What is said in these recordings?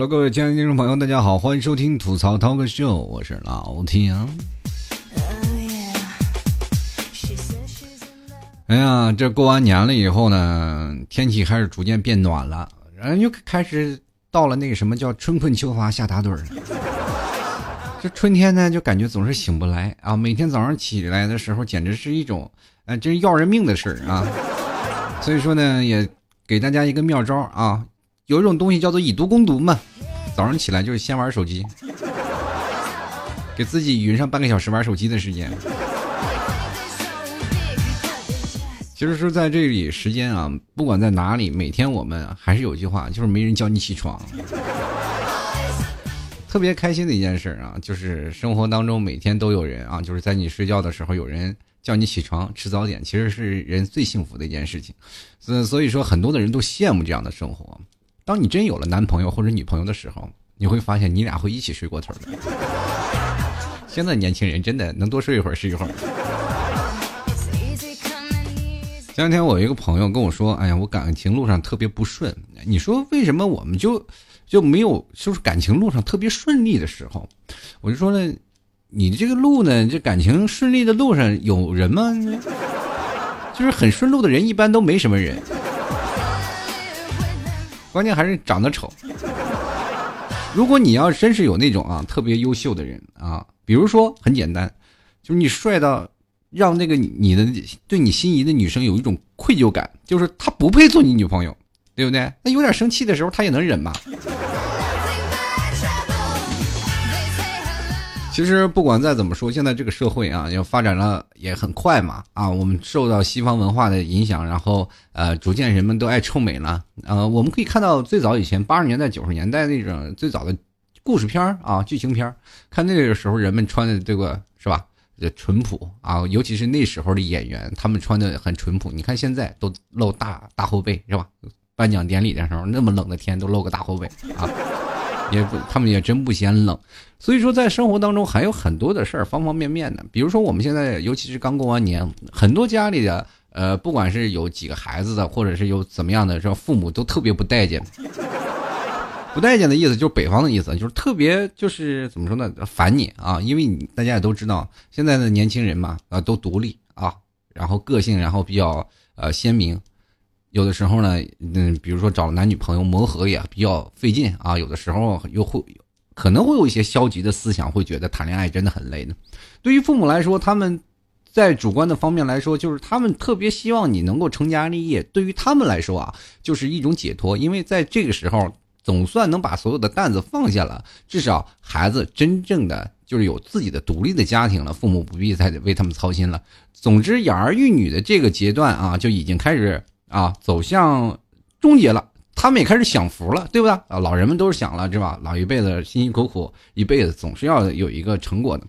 Hello，各位亲爱的听众朋友，大家好，欢迎收听吐槽 Talk Show，我是老天。哎呀，这过完年了以后呢，天气开始逐渐变暖了，然后又开始到了那个什么叫春困秋乏夏打盹儿。这春天呢，就感觉总是醒不来啊，每天早上起来的时候，简直是一种，呃，真要人命的事儿啊。所以说呢，也给大家一个妙招啊。有一种东西叫做以毒攻毒嘛，早上起来就是先玩手机，给自己匀上半个小时玩手机的时间。其实说在这里时间啊，不管在哪里，每天我们还是有句话，就是没人叫你起床。特别开心的一件事啊，就是生活当中每天都有人啊，就是在你睡觉的时候有人叫你起床吃早点，其实是人最幸福的一件事情。所所以说，很多的人都羡慕这样的生活。当你真有了男朋友或者女朋友的时候，你会发现你俩会一起睡过头的。现在年轻人真的能多睡一会儿是一会儿。前两天我一个朋友跟我说：“哎呀，我感情路上特别不顺。”你说为什么我们就就没有就是感情路上特别顺利的时候？我就说呢，你这个路呢，这感情顺利的路上有人吗？就是很顺路的人一般都没什么人。关键还是长得丑。如果你要真是有那种啊特别优秀的人啊，比如说很简单，就是你帅到让那个你的对你心仪的女生有一种愧疚感，就是她不配做你女朋友，对不对？那有点生气的时候，她也能忍嘛。其实不管再怎么说，现在这个社会啊，要发展了也很快嘛啊，我们受到西方文化的影响，然后呃，逐渐人们都爱臭美了。呃，我们可以看到最早以前八十年代、九十年代那种最早的故事片啊、剧情片看那个时候人们穿的这个是吧，淳朴啊，尤其是那时候的演员，他们穿的很淳朴。你看现在都露大大后背是吧？颁奖典礼的时候那么冷的天都露个大后背啊。也不，他们也真不嫌冷，所以说在生活当中还有很多的事儿，方方面面的。比如说我们现在，尤其是刚过完年，很多家里的，呃，不管是有几个孩子的，或者是有怎么样的，说父母都特别不待见。不待见的意思就是北方的意思，就是特别就是怎么说呢，烦你啊，因为你大家也都知道，现在的年轻人嘛，啊，都独立啊，然后个性，然后比较呃鲜明。有的时候呢，嗯，比如说找男女朋友磨合也比较费劲啊。有的时候又会可能会有一些消极的思想，会觉得谈恋爱真的很累呢。对于父母来说，他们在主观的方面来说，就是他们特别希望你能够成家立业。对于他们来说啊，就是一种解脱，因为在这个时候总算能把所有的担子放下了，至少孩子真正的就是有自己的独立的家庭了，父母不必再为他们操心了。总之，养儿育女的这个阶段啊，就已经开始。啊，走向终结了，他们也开始享福了，对不对？啊，老人们都是享了，是吧？老一辈子辛辛苦苦一辈子，总是要有一个成果的。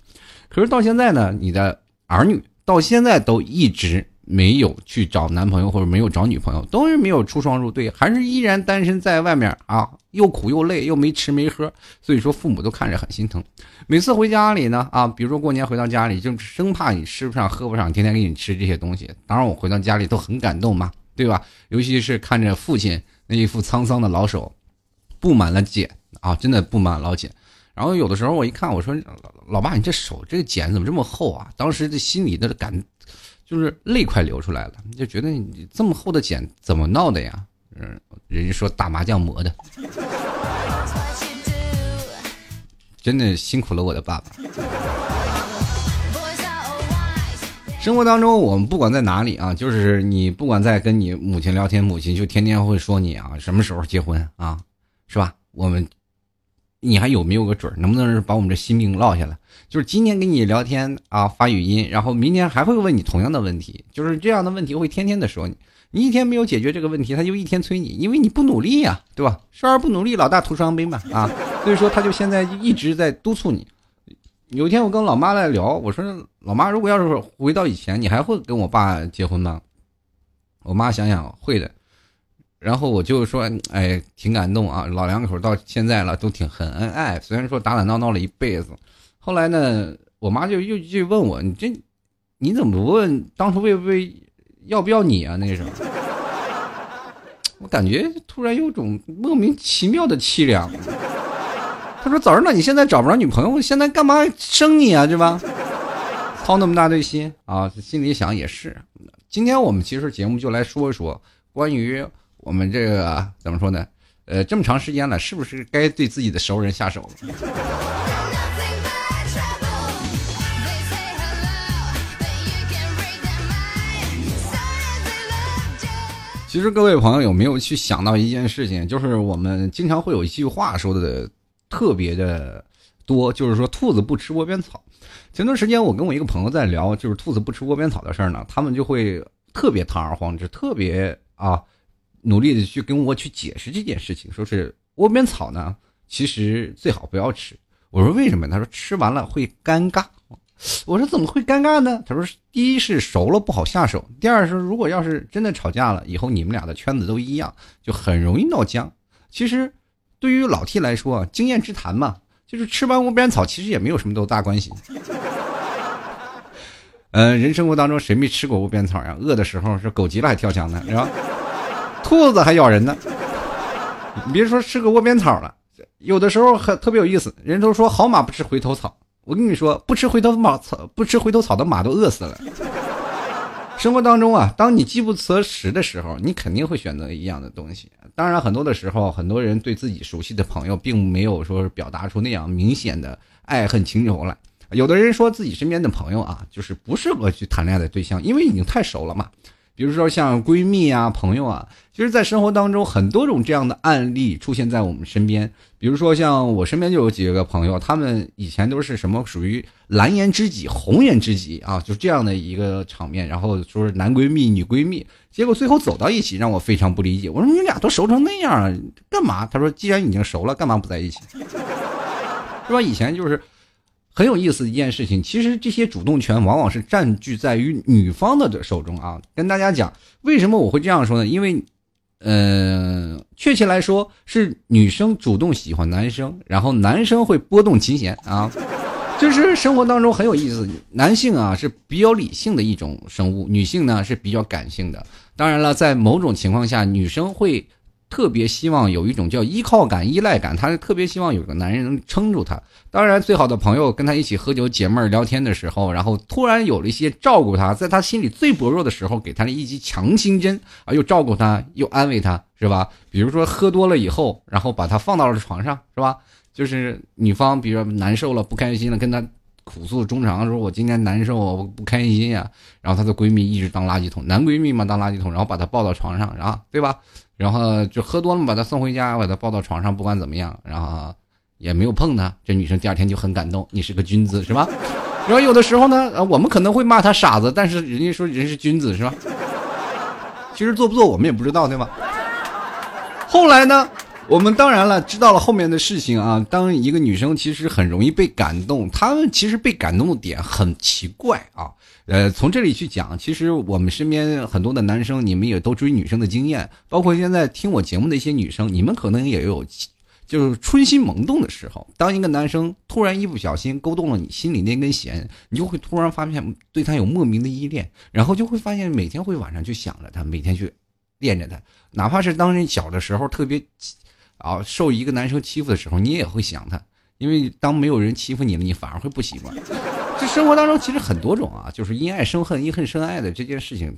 可是到现在呢，你的儿女到现在都一直没有去找男朋友，或者没有找女朋友，都是没有出双入对，还是依然单身在外面啊，又苦又累，又没吃没喝，所以说父母都看着很心疼。每次回家里呢，啊，比如说过年回到家里，就生怕你吃不上喝不上，天天给你吃这些东西。当然，我回到家里都很感动嘛。对吧？尤其是看着父亲那一副沧桑的老手，布满了茧啊，真的布满老茧。然后有的时候我一看，我说：“老爸，你这手这个茧怎么这么厚啊？”当时这心里的感，就是泪快流出来了，就觉得你这么厚的茧怎么闹的呀？嗯，人家说打麻将磨的，真的辛苦了我的爸爸。生活当中，我们不管在哪里啊，就是你不管在跟你母亲聊天，母亲就天天会说你啊，什么时候结婚啊，是吧？我们，你还有没有个准儿？能不能把我们这心病落下来？就是今天跟你聊天啊，发语音，然后明天还会问你同样的问题，就是这样的问题会天天的说你。你一天没有解决这个问题，他就一天催你，因为你不努力呀，对吧？少儿不努力，老大徒伤悲嘛啊！所以说，他就现在一直在督促你。有一天我跟老妈来聊，我说老妈，如果要是回到以前，你还会跟我爸结婚吗？我妈想想会的，然后我就说，哎，挺感动啊，老两口到现在了都挺很恩爱，虽然说打打闹闹了一辈子，后来呢，我妈就又就问我，你这你怎么不问当初为不为要不要你啊？那时候，我感觉突然有种莫名其妙的凄凉。他说：“早知道你现在找不着女朋友，现在干嘛生你啊？对吧？操那么大堆心啊！心里想也是。今天我们其实节目就来说一说关于我们这个怎么说呢？呃，这么长时间了，是不是该对自己的熟人下手了？”其实各位朋友有没有去想到一件事情？就是我们经常会有一句话说的特别的多，就是说兔子不吃窝边草。前段时间我跟我一个朋友在聊，就是兔子不吃窝边草的事儿呢，他们就会特别堂而皇之，特别啊努力的去跟我去解释这件事情，说是窝边草呢，其实最好不要吃。我说为什么？他说吃完了会尴尬。我说怎么会尴尬呢？他说：第一是熟了不好下手，第二是如果要是真的吵架了，以后你们俩的圈子都一样，就很容易闹僵。其实，对于老 T 来说，经验之谈嘛，就是吃完窝边草，其实也没有什么多大关系。嗯，人生活当中谁没吃过窝边草呀？饿的时候是狗急了还跳墙呢，是吧？兔子还咬人呢。你别说吃个窝边草了，有的时候很特别有意思。人都说好马不吃回头草。我跟你说，不吃回头马草，不吃回头草的马都饿死了。生活当中啊，当你饥不择食的时候，你肯定会选择一样的东西。当然，很多的时候，很多人对自己熟悉的朋友，并没有说表达出那样明显的爱恨情仇来。有的人说自己身边的朋友啊，就是不适合去谈恋爱的对象，因为已经太熟了嘛。比如说像闺蜜啊、朋友啊，其实，在生活当中很多种这样的案例出现在我们身边。比如说像我身边就有几个朋友，他们以前都是什么属于蓝颜知己、红颜知己啊，就这样的一个场面。然后说是男闺蜜、女闺蜜，结果最后走到一起，让我非常不理解。我说你俩都熟成那样了，干嘛？他说既然已经熟了，干嘛不在一起？是吧？以前就是。很有意思的一件事情，其实这些主动权往往是占据在于女方的手中啊。跟大家讲，为什么我会这样说呢？因为，嗯，确切来说是女生主动喜欢男生，然后男生会拨动琴弦啊。就是生活当中很有意思，男性啊是比较理性的一种生物，女性呢是比较感性的。当然了，在某种情况下，女生会。特别希望有一种叫依靠感、依赖感，她特别希望有个男人能撑住她。当然，最好的朋友跟她一起喝酒、解闷、聊天的时候，然后突然有了一些照顾她，在她心里最薄弱的时候，给她了一剂强心针啊，又照顾她，又安慰她，是吧？比如说喝多了以后，然后把她放到了床上，是吧？就是女方，比如说难受了、不开心了，跟她苦诉衷肠，说我今天难受，我不开心呀。然后她的闺蜜一直当垃圾桶，男闺蜜嘛当垃圾桶，然后把她抱到床上，然后对吧？然后就喝多了，把他送回家，把他抱到床上，不管怎么样，然后也没有碰他。这女生第二天就很感动，你是个君子，是吧？然后有的时候呢，我们可能会骂他傻子，但是人家说人是君子，是吧？其实做不做我们也不知道，对吧？后来呢，我们当然了，知道了后面的事情啊。当一个女生其实很容易被感动，她们其实被感动的点很奇怪啊。呃，从这里去讲，其实我们身边很多的男生，你们也都追女生的经验，包括现在听我节目的一些女生，你们可能也有，就是春心萌动的时候。当一个男生突然一不小心勾动了你心里那根弦，你就会突然发现对他有莫名的依恋，然后就会发现每天会晚上去想着他，每天去恋着他，哪怕是当你小的时候特别啊受一个男生欺负的时候，你也会想他。因为当没有人欺负你了，你反而会不习惯。这生活当中其实很多种啊，就是因爱生恨、因恨生爱的这件事情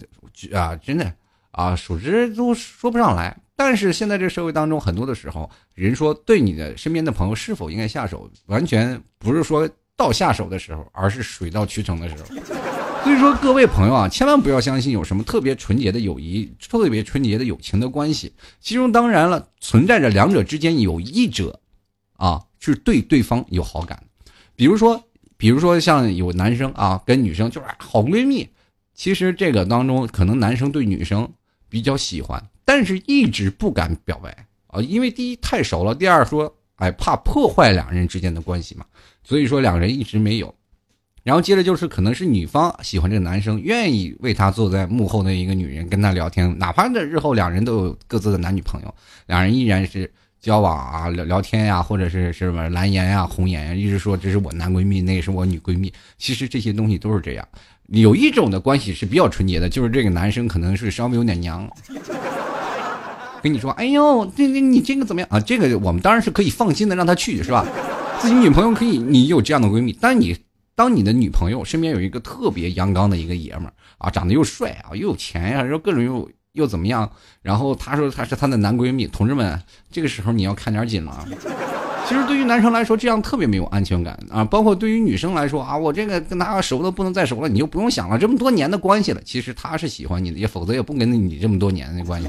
啊，真的啊，数之都说不上来。但是现在这社会当中，很多的时候，人说对你的身边的朋友是否应该下手，完全不是说到下手的时候，而是水到渠成的时候。所以说，各位朋友啊，千万不要相信有什么特别纯洁的友谊、特别纯洁的友情的关系，其中当然了，存在着两者之间有一者啊。是对对方有好感，比如说，比如说像有男生啊跟女生就是好闺蜜，其实这个当中可能男生对女生比较喜欢，但是一直不敢表白啊，因为第一太熟了，第二说哎怕破坏两人之间的关系嘛，所以说两人一直没有。然后接着就是可能是女方喜欢这个男生，愿意为他坐在幕后的一个女人跟他聊天，哪怕这日后两人都有各自的男女朋友，两人依然是。交往啊，聊聊天呀，或者是什么蓝颜呀、红颜呀，一直说这是我男闺蜜，那是我女闺蜜。其实这些东西都是这样。有一种的关系是比较纯洁的，就是这个男生可能是稍微有点娘，跟你说，哎呦，这这你这个怎么样啊？这个我们当然是可以放心的让他去，是吧？自己女朋友可以，你有这样的闺蜜，但你当你的女朋友身边有一个特别阳刚的一个爷们儿啊，长得又帅啊，又有钱呀，然后各种又又怎么样？然后他说他是他的男闺蜜，同志们，这个时候你要看点紧了啊。其实对于男生来说，这样特别没有安全感啊。包括对于女生来说啊，我这个跟他熟的不能再熟了，你就不用想了，这么多年的关系了。其实他是喜欢你的，也否则也不跟你这么多年的关系。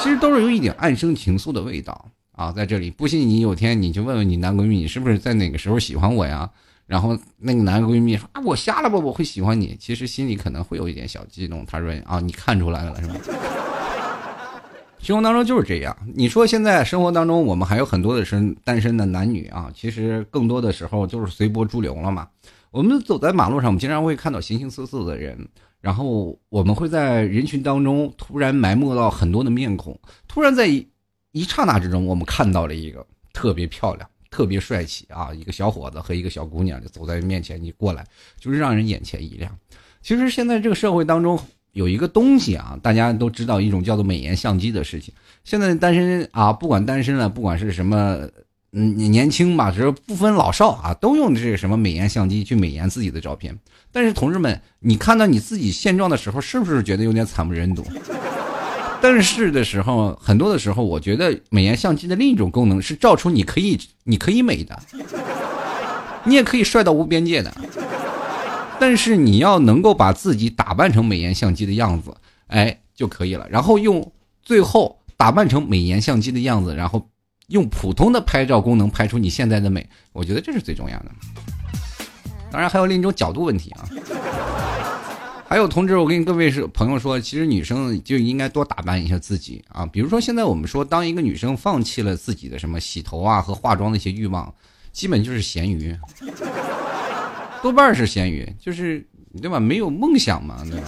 其实都是有一点暗生情愫的味道啊，在这里。不信你有天你就问问你男闺蜜，你是不是在哪个时候喜欢我呀？然后那个男闺蜜说啊，我瞎了吧，我会喜欢你。其实心里可能会有一点小激动。他说啊，你看出来了是吧？生活当中就是这样。你说现在生活当中，我们还有很多的是单身的男女啊。其实更多的时候就是随波逐流了嘛。我们走在马路上，我们经常会看到形形色色的人，然后我们会在人群当中突然埋没到很多的面孔。突然在一刹那之中，我们看到了一个特别漂亮、特别帅气啊，一个小伙子和一个小姑娘就走在面前，你过来就是让人眼前一亮。其实现在这个社会当中。有一个东西啊，大家都知道一种叫做美颜相机的事情。现在单身啊，不管单身了，不管是什么，嗯，年轻吧，只是不分老少啊，都用这个什么美颜相机去美颜自己的照片。但是同志们，你看到你自己现状的时候，是不是觉得有点惨不忍睹？但是的时候，很多的时候，我觉得美颜相机的另一种功能是照出你可以，你可以美的，你也可以帅到无边界的。但是你要能够把自己打扮成美颜相机的样子，哎就可以了。然后用最后打扮成美颜相机的样子，然后用普通的拍照功能拍出你现在的美，我觉得这是最重要的。当然还有另一种角度问题啊。还有同志，我跟各位是朋友说，其实女生就应该多打扮一下自己啊。比如说现在我们说，当一个女生放弃了自己的什么洗头啊和化妆的一些欲望，基本就是咸鱼。多半是咸鱼，就是对吧？没有梦想嘛，对吧？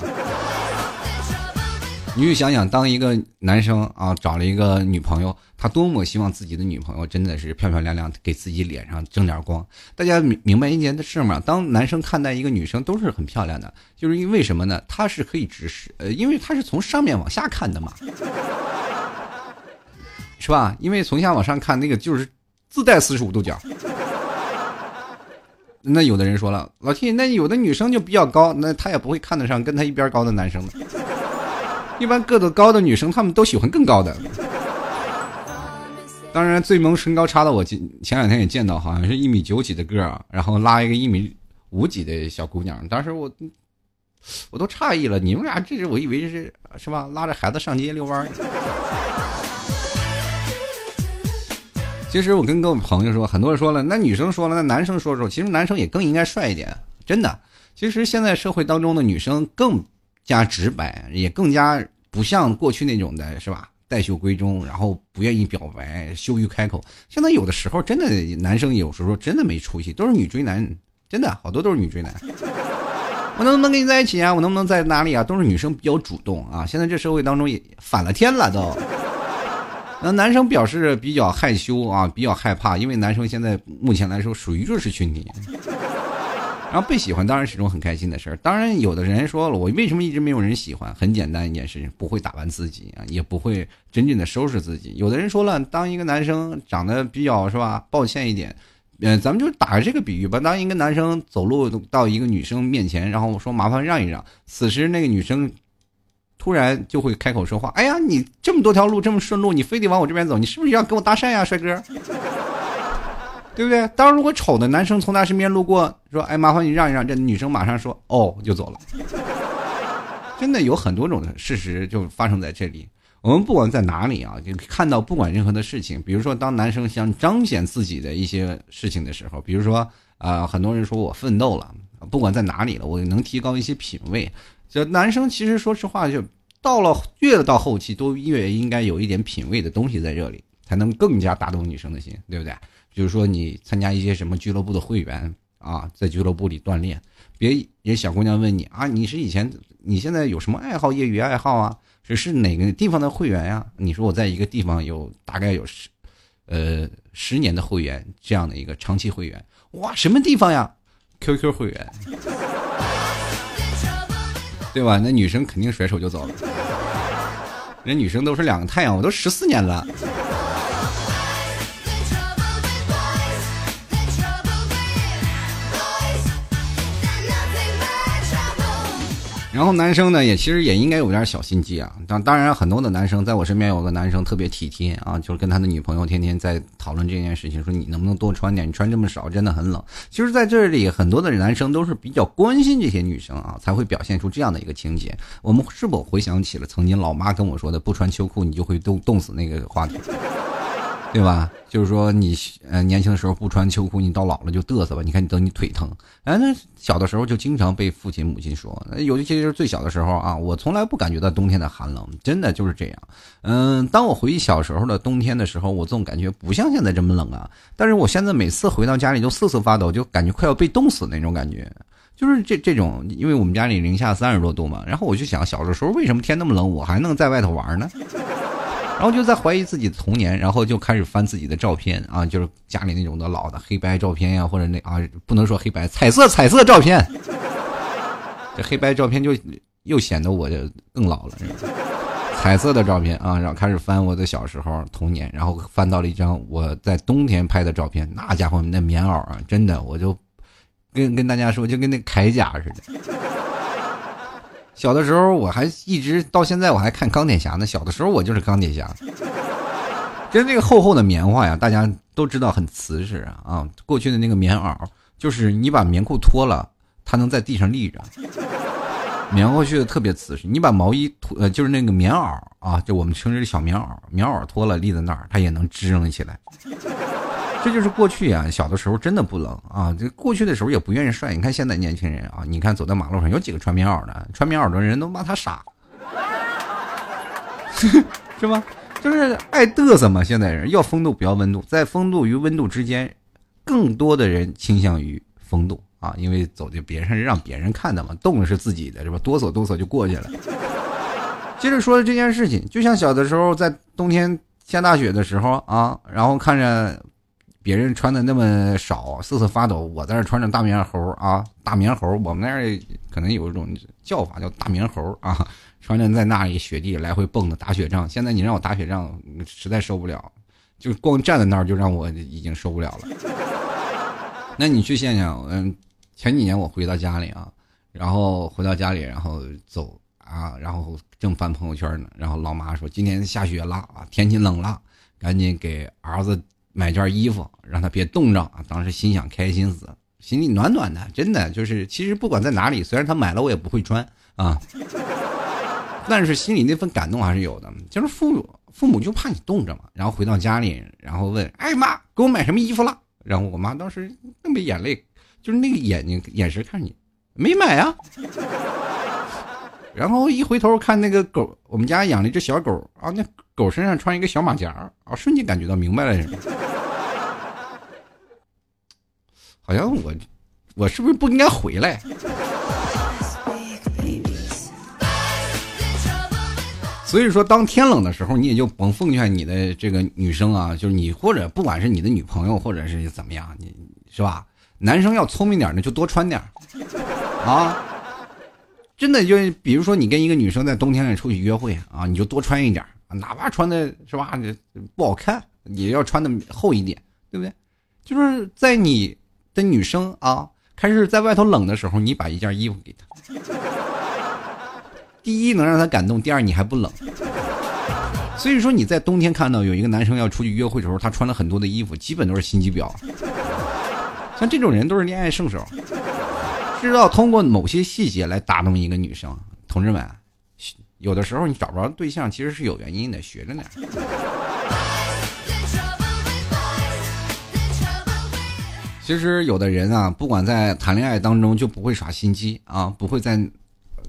你就想想，当一个男生啊找了一个女朋友，他多么希望自己的女朋友真的是漂漂亮亮，给自己脸上争点光。大家明明白一件事吗？当男生看待一个女生都是很漂亮的，就是因为什么呢？他是可以直视，呃，因为他是从上面往下看的嘛，是吧？因为从下往上看，那个就是自带四十五度角。那有的人说了，老 T，那有的女生就比较高，那她也不会看得上跟她一边高的男生的。一般个子高的女生，她们都喜欢更高的。当然，最萌身高差的，我前前两天也见到，好像是一米九几的个儿，然后拉一个一米五几的小姑娘。当时我我都诧异了，你们俩这是我以为是是吧？拉着孩子上街遛弯。其实我跟各位朋友说，很多人说了，那女生说了，那男生说说，其实男生也更应该帅一点，真的。其实现在社会当中的女生更加直白，也更加不像过去那种的，是吧？带袖闺中，然后不愿意表白，羞于开口。现在有的时候真的，男生有时候真的没出息，都是女追男，真的好多都是女追男。我能不能跟你在一起啊？我能不能在哪里啊？都是女生比较主动啊。现在这社会当中也反了天了都。那男生表示比较害羞啊，比较害怕，因为男生现在目前来说属于弱势群体。然后被喜欢当然是一种很开心的事儿。当然，有的人说了，我为什么一直没有人喜欢？很简单一件事情，不会打扮自己啊，也不会真正的收拾自己。有的人说了，当一个男生长得比较是吧？抱歉一点，嗯，咱们就打这个比喻吧。当一个男生走路到一个女生面前，然后说麻烦让一让，此时那个女生。突然就会开口说话，哎呀，你这么多条路这么顺路，你非得往我这边走，你是不是要跟我搭讪呀，帅哥？对不对？当，如果丑的男生从他身边路过，说，哎，麻烦你让一让，这女生马上说，哦，就走了。真的有很多种事实就发生在这里。我们不管在哪里啊，就看到不管任何的事情，比如说当男生想彰显自己的一些事情的时候，比如说啊，很多人说我奋斗了，不管在哪里了，我能提高一些品位。就男生其实说实话，就到了越到后期，都越应该有一点品味的东西在这里，才能更加打动女生的心，对不对？比如说你参加一些什么俱乐部的会员啊，在俱乐部里锻炼，别人小姑娘问你啊，你是以前你现在有什么爱好，业余爱好啊？是是哪个地方的会员呀？你说我在一个地方有大概有十，呃十年的会员这样的一个长期会员，哇，什么地方呀？QQ 会员。对吧？那女生肯定甩手就走了。人女生都是两个太阳，我都十四年了。然后男生呢，也其实也应该有点小心机啊。当当然，很多的男生在我身边有个男生特别体贴啊，就是跟他的女朋友天天在讨论这件事情，说你能不能多穿点，你穿这么少真的很冷。其实，在这里很多的男生都是比较关心这些女生啊，才会表现出这样的一个情节。我们是否回想起了曾经老妈跟我说的“不穿秋裤你就会冻冻死”那个话题？对吧？就是说你呃年轻的时候不穿秋裤，你到老了就嘚瑟吧。你看你等你腿疼，哎，那小的时候就经常被父亲母亲说，尤其是最小的时候啊，我从来不感觉到冬天的寒冷，真的就是这样。嗯，当我回忆小时候的冬天的时候，我总感觉不像现在这么冷啊。但是我现在每次回到家里就瑟瑟发抖，就感觉快要被冻死那种感觉，就是这这种，因为我们家里零下三十多度嘛。然后我就想，小的时候为什么天那么冷，我还能在外头玩呢？然后就在怀疑自己的童年，然后就开始翻自己的照片啊，就是家里那种的老的黑白照片呀，或者那啊不能说黑白，彩色彩色照片。这黑白照片就又显得我就更老了。彩色的照片啊，然后开始翻我的小时候童年，然后翻到了一张我在冬天拍的照片，那家伙那棉袄啊，真的我就跟跟大家说，就跟那铠甲似的。小的时候我还一直到现在我还看钢铁侠呢。小的时候我就是钢铁侠，就是那个厚厚的棉花呀，大家都知道很瓷实啊。过去的那个棉袄，就是你把棉裤脱了，它能在地上立着，棉过去的特别瓷实。你把毛衣脱，呃，就是那个棉袄啊，就我们称之为小棉袄，棉袄脱了立在那儿，它也能支棱起来。这就是过去啊，小的时候真的不冷啊。这过去的时候也不愿意晒。你看现在年轻人啊，你看走在马路上有几个穿棉袄的？穿棉袄的人都骂他傻，是吧？就是爱嘚瑟嘛。现在人要风度不要温度，在风度与温度之间，更多的人倾向于风度啊，因为走在别人让别人看的嘛，冻是自己的是吧？哆嗦哆嗦就过去了。接着说这件事情，就像小的时候在冬天下大雪的时候啊，然后看着。别人穿的那么少，瑟瑟发抖，我在这穿着大棉猴啊，大棉猴，我们那儿可能有一种叫法叫大棉猴啊，穿着在那里雪地来回蹦的打雪仗。现在你让我打雪仗，实在受不了，就光站在那儿就让我已经受不了了。那你去想想，嗯，前几年我回到家里啊，然后回到家里，然后走啊，然后正翻朋友圈呢，然后老妈说今天下雪了啊，天气冷了，赶紧给儿子。买件衣服，让他别冻着啊！当时心想开心死，心里暖暖的，真的就是。其实不管在哪里，虽然他买了我也不会穿啊，但是心里那份感动还是有的。就是父母父母就怕你冻着嘛，然后回到家里，然后问：“哎妈，给我买什么衣服了？”然后我妈当时那么眼泪，就是那个眼睛眼神看你，没买啊。然后一回头看那个狗，我们家养了一只小狗啊，那狗身上穿一个小马甲啊，瞬间感觉到明白了。好像我，我是不是不应该回来？所以说，当天冷的时候，你也就甭奉劝你的这个女生啊，就是你或者不管是你的女朋友，或者是怎么样，你是吧？男生要聪明点呢，就多穿点啊！真的就比如说，你跟一个女生在冬天里出去约会啊，你就多穿一点哪怕穿的是吧不好看，也要穿的厚一点，对不对？就是在你。的女生啊，开始在外头冷的时候，你把一件衣服给她。第一能让她感动，第二你还不冷。所以说你在冬天看到有一个男生要出去约会的时候，他穿了很多的衣服，基本都是心机婊。像这种人都是恋爱圣手，知道通过某些细节来打动一个女生。同志们，有的时候你找不着对象，其实是有原因的，学着点。其实有的人啊，不管在谈恋爱当中就不会耍心机啊，不会在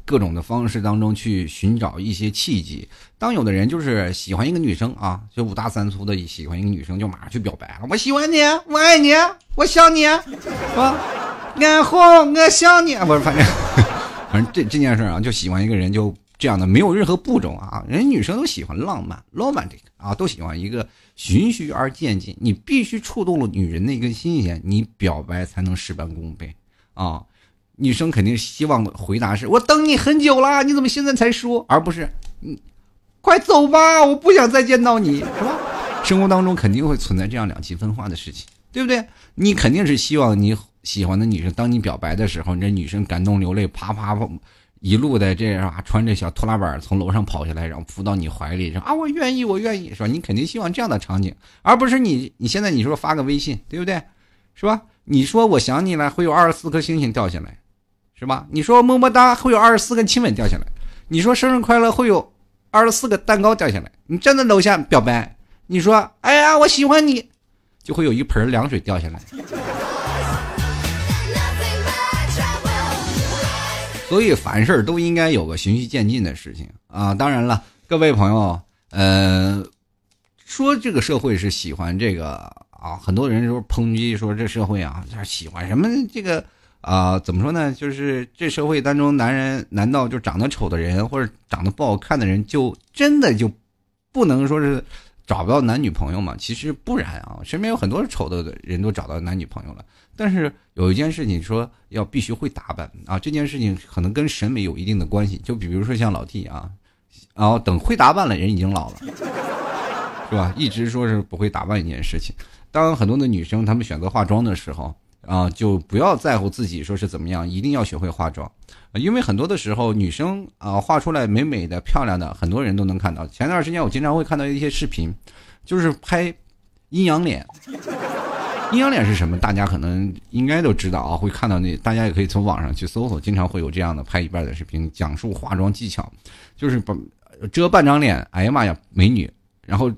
各种的方式当中去寻找一些契机。当有的人就是喜欢一个女生啊，就五大三粗的喜欢一个女生，就马上去表白了。我喜欢你，我爱你，我想你，啊？然后我想你，不是，反正 反正这这件事啊，就喜欢一个人就这样的，没有任何步骤啊。人女生都喜欢浪漫，浪漫这个啊，都喜欢一个。循序而渐进，你必须触动了女人的一根心弦，你表白才能事半功倍啊！女生肯定希望的回答是：“我等你很久了，你怎么现在才说？”而不是“嗯，快走吧，我不想再见到你，是吧？生活当中肯定会存在这样两极分化的事情，对不对？你肯定是希望你喜欢的女生，当你表白的时候，这女生感动流泪，啪啪啪，一路的这样穿着小拖拉板从楼上跑下来，然后扑到你怀里，说啊，我愿意，我愿意，是吧？你肯定希望这样的场景，而不是你你现在你说发个微信，对不对？是吧？你说我想你了，会有二十四颗星星掉下来，是吧？你说么么哒，会有二十四个亲吻掉下来。你说生日快乐，会有二十四个蛋糕掉下来。你站在楼下表白，你说哎呀我喜欢你，就会有一盆凉水掉下来。所以凡事都应该有个循序渐进的事情啊。当然了，各位朋友，呃，说这个社会是喜欢这个啊，很多人说抨击说这社会啊，喜欢什么这个。啊，怎么说呢？就是这社会当中，男人难道就长得丑的人或者长得不好看的人，就真的就不能说是找不到男女朋友嘛？其实不然啊，身边有很多丑的人都找到男女朋友了。但是有一件事情说要必须会打扮啊，这件事情可能跟审美有一定的关系。就比如说像老弟啊，然后等会打扮了，人已经老了，是吧？一直说是不会打扮一件事情。当很多的女生她们选择化妆的时候。啊，就不要在乎自己说是怎么样，一定要学会化妆，因为很多的时候女生啊画出来美美的、漂亮的，很多人都能看到。前段时间我经常会看到一些视频，就是拍阴阳脸。阴阳脸是什么？大家可能应该都知道啊，会看到那，大家也可以从网上去搜索，经常会有这样的拍一半的视频，讲述化妆技巧，就是把遮半张脸，哎呀妈呀，美女，然后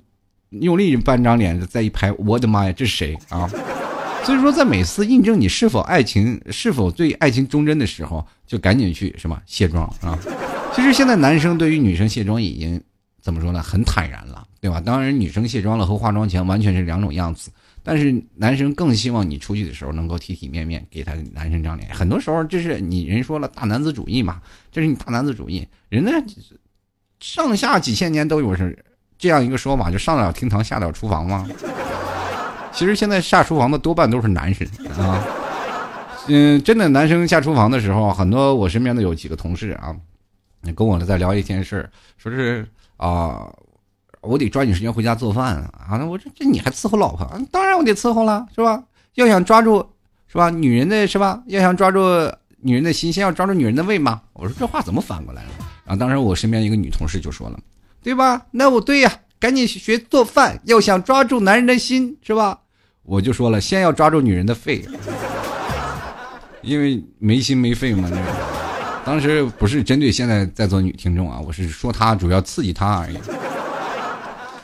用另一半张脸再一拍，我的妈呀，这是谁啊？所以说，在每次印证你是否爱情、是否对爱情忠贞的时候，就赶紧去什么卸妆啊！其实现在男生对于女生卸妆已经怎么说呢？很坦然了，对吧？当然，女生卸妆了和化妆前完全是两种样子。但是男生更希望你出去的时候能够体体面面，给他男生长脸。很多时候，这是你人说了大男子主义嘛？这是你大男子主义。人家上下几千年都有是这样一个说法，就上得了厅堂，下得了厨房吗？其实现在下厨房的多半都是男生啊，嗯，真的男生下厨房的时候，很多我身边的有几个同事啊，跟我在聊一件事说是啊，我得抓紧时间回家做饭啊，那我这这你还伺候老婆？当然我得伺候了，是吧？要想抓住是吧？女人的是吧？要想抓住女人的心，先要抓住女人的胃嘛。我说这话怎么反过来了？然后当时我身边一个女同事就说了，对吧？那我对呀，赶紧学做饭，要想抓住男人的心，是吧？我就说了，先要抓住女人的肺，因为没心没肺嘛。那当时不是针对现在在座女听众啊，我是说她主要刺激她而已。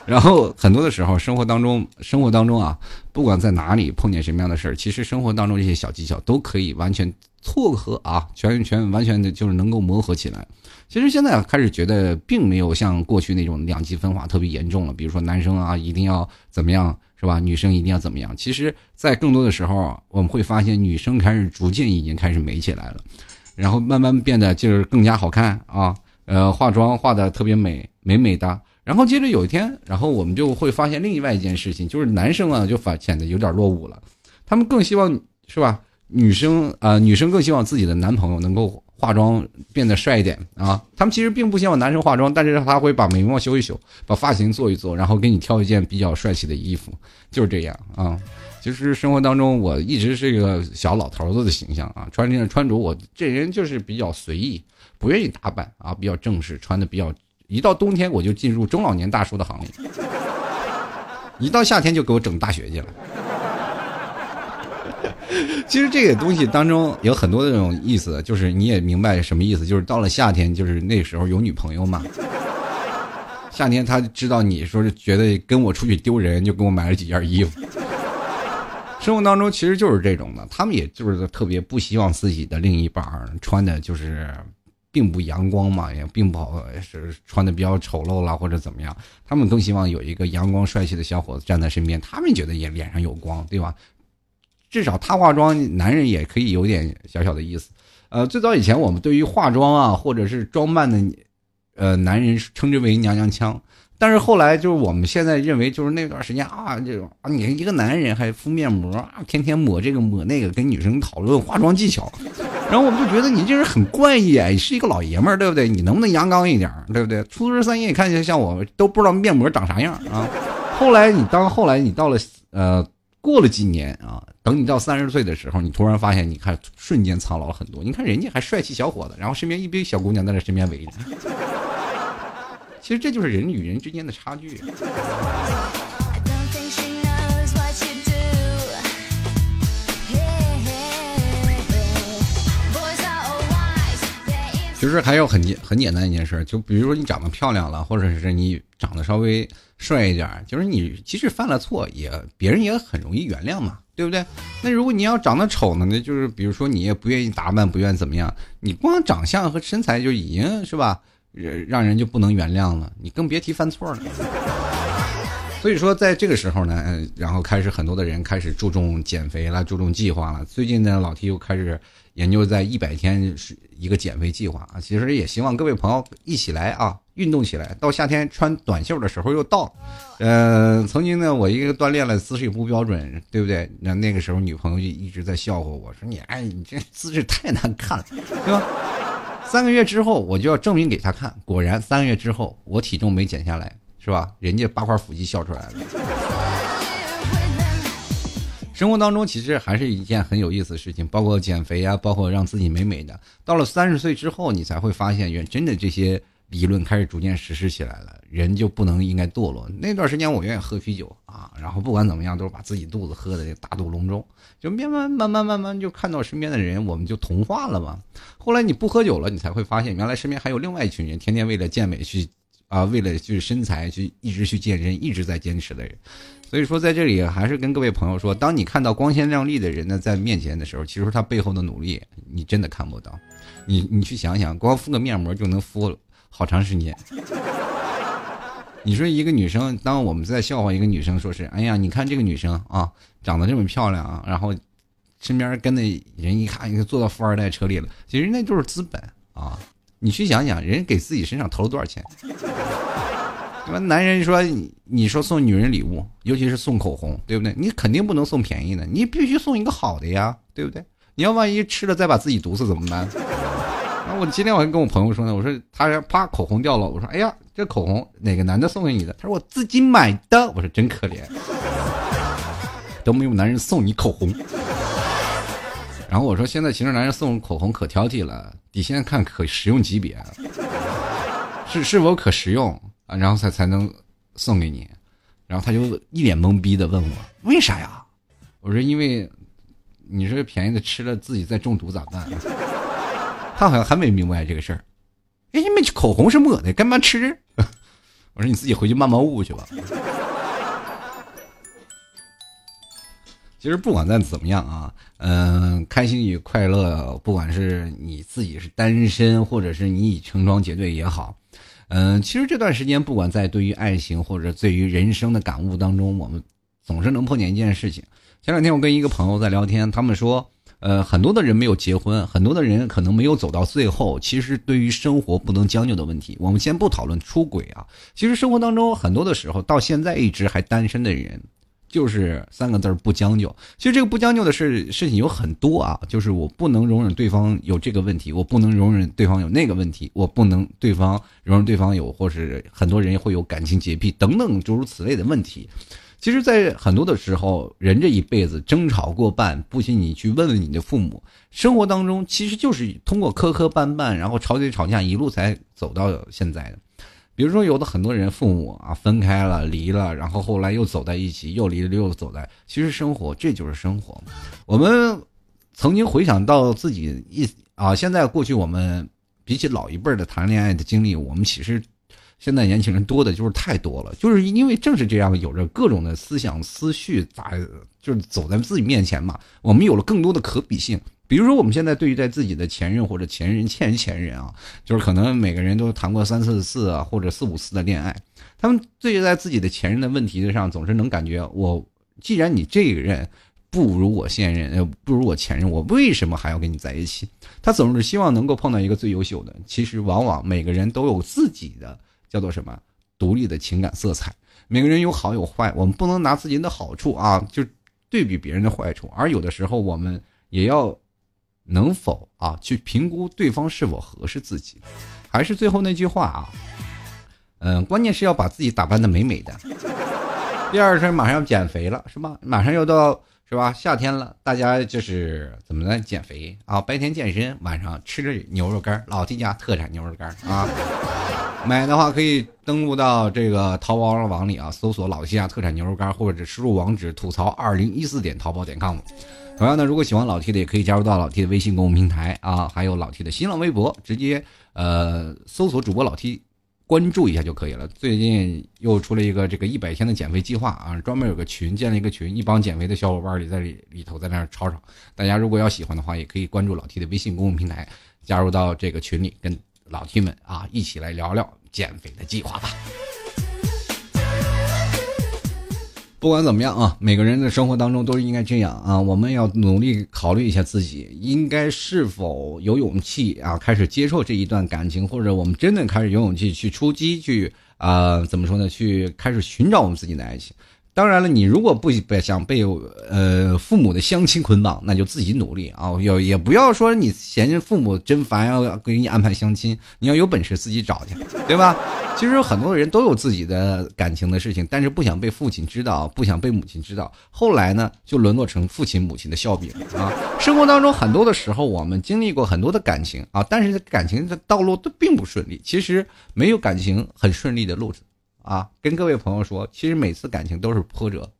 然后很多的时候，生活当中，生活当中啊，不管在哪里碰见什么样的事儿，其实生活当中这些小技巧都可以完全撮合啊，全全完全的就是能够磨合起来。其实现在开始觉得，并没有像过去那种两极分化特别严重了。比如说男生啊，一定要怎么样。是吧？女生一定要怎么样？其实，在更多的时候，我们会发现女生开始逐渐已经开始美起来了，然后慢慢变得就是更加好看啊，呃，化妆化的特别美美美的。然后接着有一天，然后我们就会发现另外一件事情，就是男生啊就发显得有点落伍了，他们更希望是吧？女生啊，女生更希望自己的男朋友能够。化妆变得帅一点啊！他们其实并不希望男生化妆，但是他会把眉毛修一修，把发型做一做，然后给你挑一件比较帅气的衣服，就是这样啊。其实生活当中，我一直是一个小老头子的形象啊，穿这穿着我这人就是比较随意，不愿意打扮啊，比较正式，穿的比较。一到冬天我就进入中老年大叔的行列，一到夏天就给我整大学去了。其实这个东西当中有很多这种意思，就是你也明白什么意思，就是到了夏天，就是那时候有女朋友嘛。夏天他知道你说是觉得跟我出去丢人，就给我买了几件衣服。生活当中其实就是这种的，他们也就是特别不希望自己的另一半穿的就是并不阳光嘛，也并不好是穿的比较丑陋了或者怎么样，他们更希望有一个阳光帅气的小伙子站在身边，他们觉得也脸上有光，对吧？至少他化妆，男人也可以有点小小的意思。呃，最早以前我们对于化妆啊，或者是装扮的，呃，男人称之为娘娘腔。但是后来就是我们现在认为，就是那段时间啊，这种啊，你一个男人还敷面膜啊，天天抹这个抹那个，跟女生讨论化妆技巧，然后我们就觉得你这人很怪异，你是一个老爷们儿，对不对？你能不能阳刚一点，对不对？初中三爷看起来像我，都不知道面膜长啥样啊。后来你当后来你到了呃过了几年啊，等你到三十岁的时候，你突然发现，你看瞬间苍老了很多。你看人家还帅气小伙子，然后身边一堆小姑娘在那身边围着。其实这就是人与人之间的差距。其实还有很简很简单一件事，就比如说你长得漂亮了，或者是你长得稍微帅一点，就是你即使犯了错，也别人也很容易原谅嘛，对不对？那如果你要长得丑呢，那就是比如说你也不愿意打扮，不愿意怎么样，你光长相和身材就已经是吧，让人就不能原谅了，你更别提犯错了。所以说，在这个时候呢，然后开始很多的人开始注重减肥了，注重计划了。最近呢，老 T 又开始研究在一百天是一个减肥计划啊。其实也希望各位朋友一起来啊，运动起来。到夏天穿短袖的时候又到，呃，曾经呢，我一个锻炼了姿势也不标准，对不对？那那个时候女朋友就一直在笑话我说：“你哎，你这姿势太难看了，对吧？”三个月之后，我就要证明给她看。果然，三个月之后，我体重没减下来。是吧？人家八块腹肌笑出来了。生活当中其实还是一件很有意思的事情，包括减肥啊，包括让自己美美的。到了三十岁之后，你才会发现，原真的这些理论开始逐渐实施起来了。人就不能应该堕落。那段时间我愿意喝啤酒啊，然后不管怎么样都是把自己肚子喝的大肚隆中，就慢慢慢慢慢慢就看到身边的人，我们就同化了嘛。后来你不喝酒了，你才会发现，原来身边还有另外一群人，天天为了健美去。啊，为了就是身材去一直去健身，一直在坚持的人，所以说在这里还是跟各位朋友说，当你看到光鲜亮丽的人呢在面前的时候，其实他背后的努力你真的看不到。你你去想想，光敷个面膜就能敷了好长时间。你说一个女生，当我们在笑话一个女生，说是哎呀，你看这个女生啊，长得这么漂亮啊，然后身边跟的人一看，你坐到富二代车里了，其实那就是资本啊。你去想想，人给自己身上投了多少钱？那？男人说，你说送女人礼物，尤其是送口红，对不对？你肯定不能送便宜的，你必须送一个好的呀，对不对？你要万一吃了再把自己毒死怎么办？我今天我还跟我朋友说呢，我说他啪口红掉了，我说哎呀，这口红哪个男的送给你的？他说我自己买的，我说真可怜，都没有男人送你口红。然后我说现在其实男人送口红可挑剔了。得先看可实用级别，是是否可食用啊，然后才才能送给你。然后他就一脸懵逼的问我为啥呀？我说因为你说便宜的吃了自己再中毒咋办？他好像还没明白这个事儿。哎，你们口红是抹的，干嘛吃？我说你自己回去慢慢悟去吧。其实不管再怎么样啊，嗯，开心与快乐，不管是你自己是单身，或者是你已成双结对也好，嗯，其实这段时间，不管在对于爱情或者对于人生的感悟当中，我们总是能碰见一件事情。前两天我跟一个朋友在聊天，他们说，呃，很多的人没有结婚，很多的人可能没有走到最后。其实对于生活不能将就的问题，我们先不讨论出轨啊。其实生活当中很多的时候，到现在一直还单身的人。就是三个字儿不将就。其实这个不将就的事事情有很多啊，就是我不能容忍对方有这个问题，我不能容忍对方有那个问题，我不能对方容忍对方有，或是很多人会有感情洁癖等等诸如此类的问题。其实，在很多的时候，人这一辈子争吵过半，不信你去问问你的父母，生活当中其实就是通过磕磕绊绊，然后吵嘴吵架，一路才走到现在的。比如说，有的很多人父母啊分开了、离了，然后后来又走在一起，又离了又走在。其实生活这就是生活。我们曾经回想到自己一啊，现在过去我们比起老一辈的谈恋爱的经历，我们其实现在年轻人多的就是太多了，就是因为正是这样，有着各种的思想思绪咋就是走在自己面前嘛，我们有了更多的可比性。比如说，我们现在对于在自己的前任或者前任、前前任啊，就是可能每个人都谈过三四次啊，或者四五次的恋爱，他们对待自己的前任的问题上，总是能感觉我既然你这个人不如我现任，呃，不如我前任，我为什么还要跟你在一起？他总是希望能够碰到一个最优秀的。其实，往往每个人都有自己的叫做什么独立的情感色彩，每个人有好有坏，我们不能拿自己的好处啊就对比别人的坏处，而有的时候我们也要。能否啊去评估对方是否合适自己？还是最后那句话啊，嗯，关键是要把自己打扮的美美的。第二是马上要减肥了，是吧？马上要到是吧？夏天了，大家就是怎么来减肥啊？白天健身，晚上吃着牛肉干，老 T 家特产牛肉干啊。买的话可以登录到这个淘宝网里啊，搜索老 T 家特产牛肉干，或者输入网址吐槽二零一四点淘宝点 com。同样呢，如果喜欢老 T 的，也可以加入到老 T 的微信公众平台啊，还有老 T 的新浪微博，直接呃搜索主播老 T。关注一下就可以了。最近又出了一个这个一百天的减肥计划啊，专门有个群，建了一个群，一帮减肥的小伙伴里在里里头在那儿吵吵。大家如果要喜欢的话，也可以关注老 T 的微信公众平台，加入到这个群里，跟老 T 们啊一起来聊聊减肥的计划吧。不管怎么样啊，每个人的生活当中都是应该这样啊。我们要努力考虑一下自己，应该是否有勇气啊，开始接受这一段感情，或者我们真的开始有勇气去出击，去啊，怎么说呢？去开始寻找我们自己的爱情。当然了，你如果不想被呃父母的相亲捆绑，那就自己努力啊！也也不要说你嫌弃父母真烦，要给你安排相亲，你要有本事自己找去，对吧？其实很多人都有自己的感情的事情，但是不想被父亲知道，不想被母亲知道。后来呢，就沦落成父亲母亲的笑柄啊！生活当中很多的时候，我们经历过很多的感情啊，但是感情的道路都并不顺利。其实没有感情很顺利的路子。啊，跟各位朋友说，其实每次感情都是波折，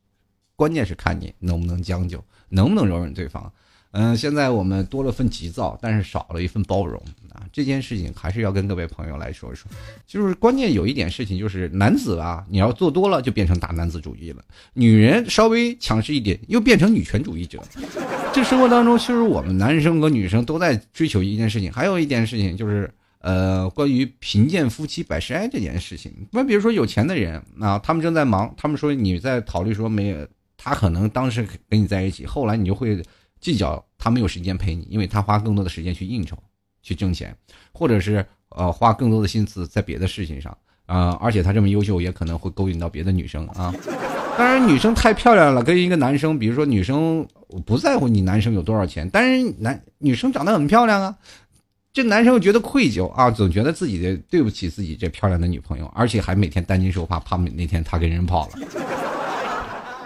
关键是看你能不能将就，能不能容忍对方。嗯，现在我们多了份急躁，但是少了一份包容啊。这件事情还是要跟各位朋友来说一说。就是关键有一点事情，就是男子啊，你要做多了就变成大男子主义了；女人稍微强势一点，又变成女权主义者。这生活当中，其实我们男生和女生都在追求一件事情，还有一件事情就是。呃，关于贫贱夫妻百事哀这件事情，那比如说有钱的人啊，他们正在忙，他们说你在考虑说没有，他可能当时跟你在一起，后来你就会计较他没有时间陪你，因为他花更多的时间去应酬、去挣钱，或者是呃花更多的心思在别的事情上啊，而且他这么优秀，也可能会勾引到别的女生啊。当然，女生太漂亮了，跟一个男生，比如说女生我不在乎你男生有多少钱，但是男女生长得很漂亮啊。这男生又觉得愧疚啊，总觉得自己的对不起自己这漂亮的女朋友，而且还每天担惊受怕，怕那天他跟人跑了。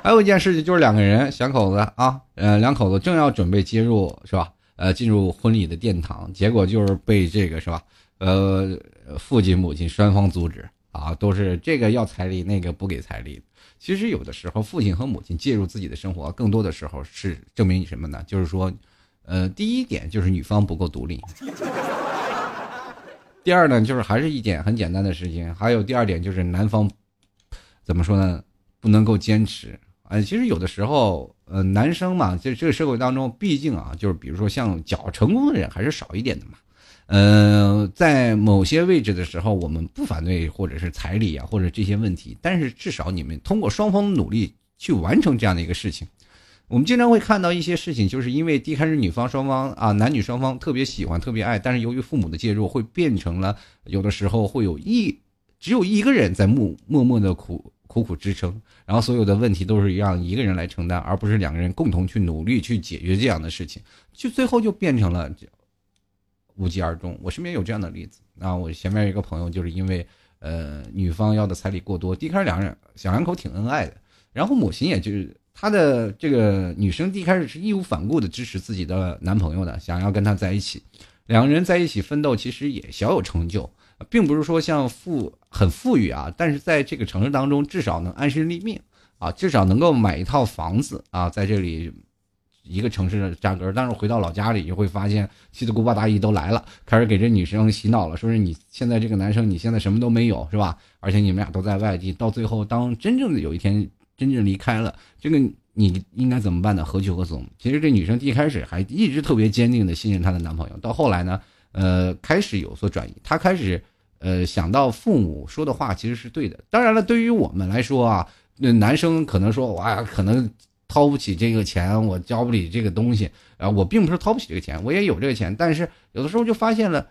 还有一件事情就是两个人两口子啊，呃，两口子正要准备接入是吧？呃，进入婚礼的殿堂，结果就是被这个是吧？呃，父亲母亲双方阻止啊，都是这个要彩礼，那个不给彩礼。其实有的时候父亲和母亲介入自己的生活，更多的时候是证明你什么呢？就是说。呃，第一点就是女方不够独立。第二呢，就是还是一点很简单的事情。还有第二点就是男方怎么说呢？不能够坚持。呃，其实有的时候，呃，男生嘛，在这个社会当中，毕竟啊，就是比如说像较成功的人还是少一点的嘛。呃，在某些位置的时候，我们不反对或者是彩礼啊，或者这些问题，但是至少你们通过双方努力去完成这样的一个事情。我们经常会看到一些事情，就是因为一开始女方双方啊，男女双方特别喜欢、特别爱，但是由于父母的介入，会变成了有的时候会有一只有一个人在默默默的苦苦苦支撑，然后所有的问题都是让一个人来承担，而不是两个人共同去努力去解决这样的事情，就最后就变成了无疾而终。我身边有这样的例子啊，我前面一个朋友就是因为呃女方要的彩礼过多，一开始两人小两口挺恩爱的，然后母亲也就是。她的这个女生一开始是义无反顾的支持自己的男朋友的，想要跟他在一起，两个人在一起奋斗，其实也小有成就，并不是说像富很富裕啊，但是在这个城市当中至少能安身立命啊，至少能够买一套房子啊，在这里一个城市的价格，但是回到老家里就会发现七大姑八大姨都来了，开始给这女生洗脑了，说是你现在这个男生你现在什么都没有是吧？而且你们俩都在外地，到最后当真正的有一天。真正离开了，这个你应该怎么办呢？何去何从？其实这女生一开始还一直特别坚定的信任她的男朋友，到后来呢，呃，开始有所转移。她开始，呃，想到父母说的话其实是对的。当然了，对于我们来说啊，那男生可能说，哇，可能掏不起这个钱，我交不起这个东西啊。我并不是掏不起这个钱，我也有这个钱，但是有的时候就发现了。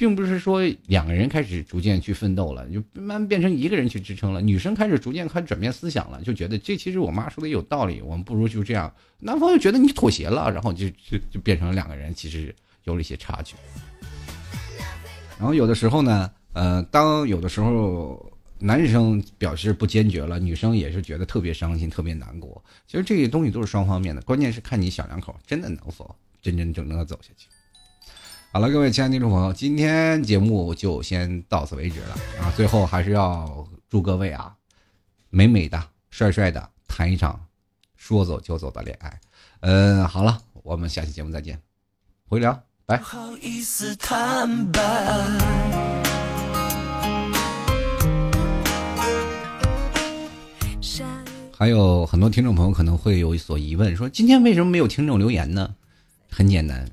并不是说两个人开始逐渐去奋斗了，就慢慢变成一个人去支撑了。女生开始逐渐开始转变思想了，就觉得这其实我妈说的有道理，我们不如就这样。男方又觉得你妥协了，然后就就就变成了两个人其实有了一些差距。然后有的时候呢，呃，当有的时候男生表示不坚决了，女生也是觉得特别伤心、特别难过。其实这些东西都是双方面的，关键是看你小两口真的能否真真正正的走下去。好了，各位亲爱的听众朋友，今天节目就先到此为止了啊！最后还是要祝各位啊，美美的、帅帅的谈一场说走就走的恋爱。嗯，好了，我们下期节目再见，回聊，拜。还有很多听众朋友可能会有所疑问，说今天为什么没有听众留言呢？很简单。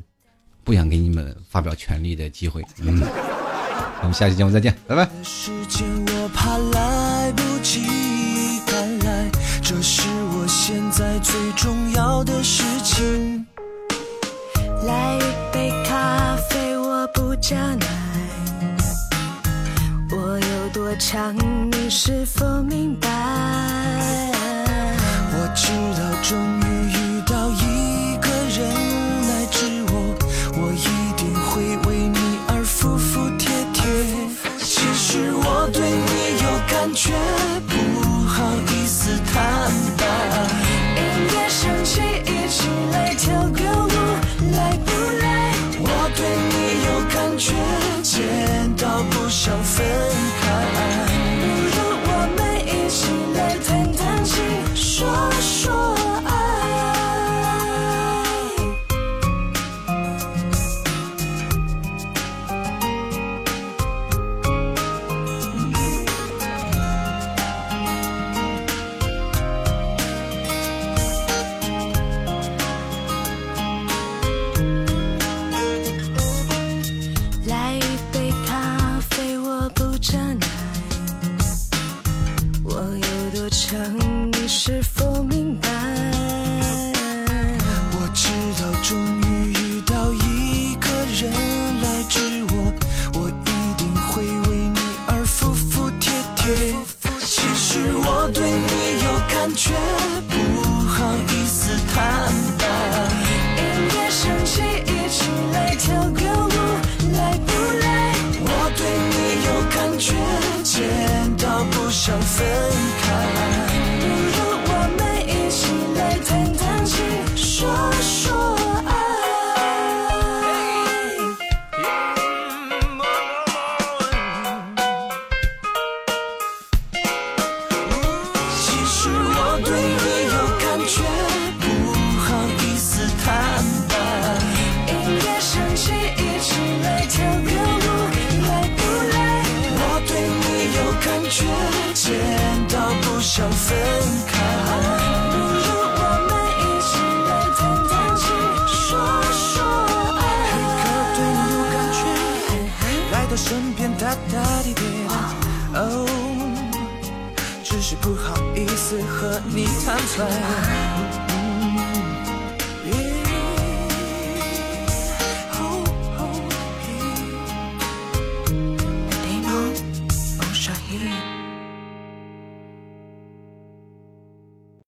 不想给你们发表权利的机会。嗯，我们下期节目再见，拜拜时间我怕来不及看来。这是我现在最重要的事情。来一杯咖啡，我不加奶。我有多强，你是否明白？我知道，终于